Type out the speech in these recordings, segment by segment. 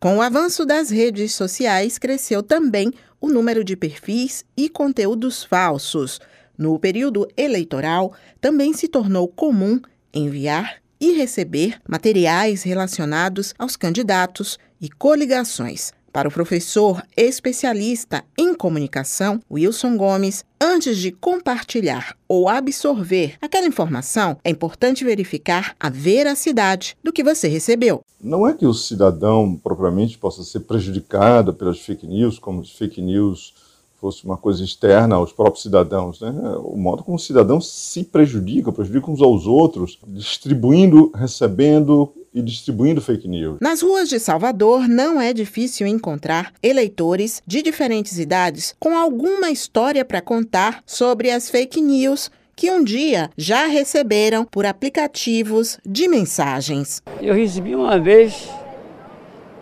Com o avanço das redes sociais, cresceu também o número de perfis e conteúdos falsos. No período eleitoral, também se tornou comum enviar e receber materiais relacionados aos candidatos e coligações. Para o professor especialista em comunicação, Wilson Gomes, antes de compartilhar ou absorver aquela informação, é importante verificar a veracidade do que você recebeu. Não é que o cidadão propriamente possa ser prejudicado pelas fake news, como as fake news fosse uma coisa externa aos próprios cidadãos. Né? O modo como o cidadão se prejudica, prejudica uns aos outros, distribuindo, recebendo e distribuindo fake news. Nas ruas de Salvador, não é difícil encontrar eleitores de diferentes idades com alguma história para contar sobre as fake news que um dia já receberam por aplicativos de mensagens. Eu recebi uma vez,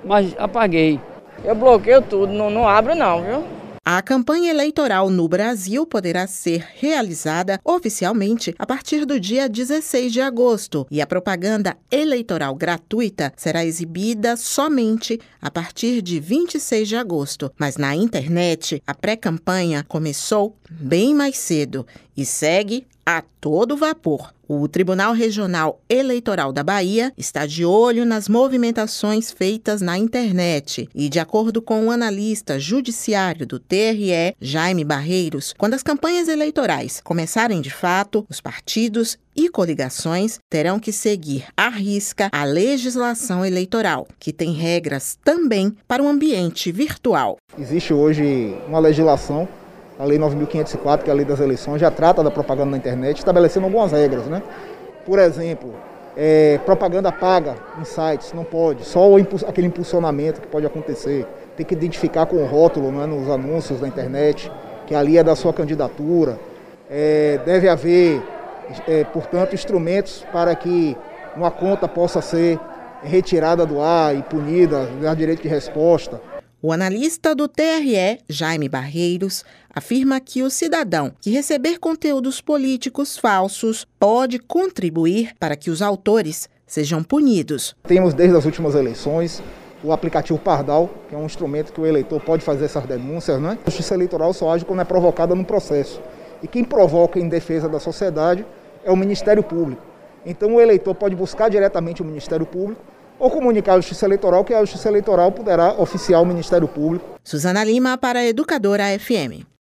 mas apaguei. Eu bloqueio tudo, não, não abro não, viu? A campanha eleitoral no Brasil poderá ser realizada oficialmente a partir do dia 16 de agosto e a propaganda eleitoral gratuita será exibida somente a partir de 26 de agosto. Mas na internet, a pré-campanha começou bem mais cedo e segue a todo vapor. O Tribunal Regional Eleitoral da Bahia está de olho nas movimentações feitas na internet e, de acordo com o analista judiciário do TRE, Jaime Barreiros, quando as campanhas eleitorais começarem de fato, os partidos e coligações terão que seguir à risca a legislação eleitoral, que tem regras também para o ambiente virtual. Existe hoje uma legislação a Lei 9.504, que é a Lei das Eleições, já trata da propaganda na internet, estabelecendo algumas regras. Né? Por exemplo, é, propaganda paga em sites, não pode, só aquele impulsionamento que pode acontecer. Tem que identificar com o rótulo né, nos anúncios da internet, que ali é da sua candidatura. É, deve haver, é, portanto, instrumentos para que uma conta possa ser retirada do ar e punida, dar direito de resposta. O analista do TRE, Jaime Barreiros, afirma que o cidadão que receber conteúdos políticos falsos pode contribuir para que os autores sejam punidos. Temos desde as últimas eleições o aplicativo Pardal, que é um instrumento que o eleitor pode fazer essas denúncias. Né? A justiça eleitoral só age quando é provocada no processo. E quem provoca em defesa da sociedade é o Ministério Público. Então o eleitor pode buscar diretamente o Ministério Público ou comunicar à Justiça Eleitoral que a Justiça Eleitoral poderá oficiar o Ministério Público. Suzana Lima para a Educadora FM.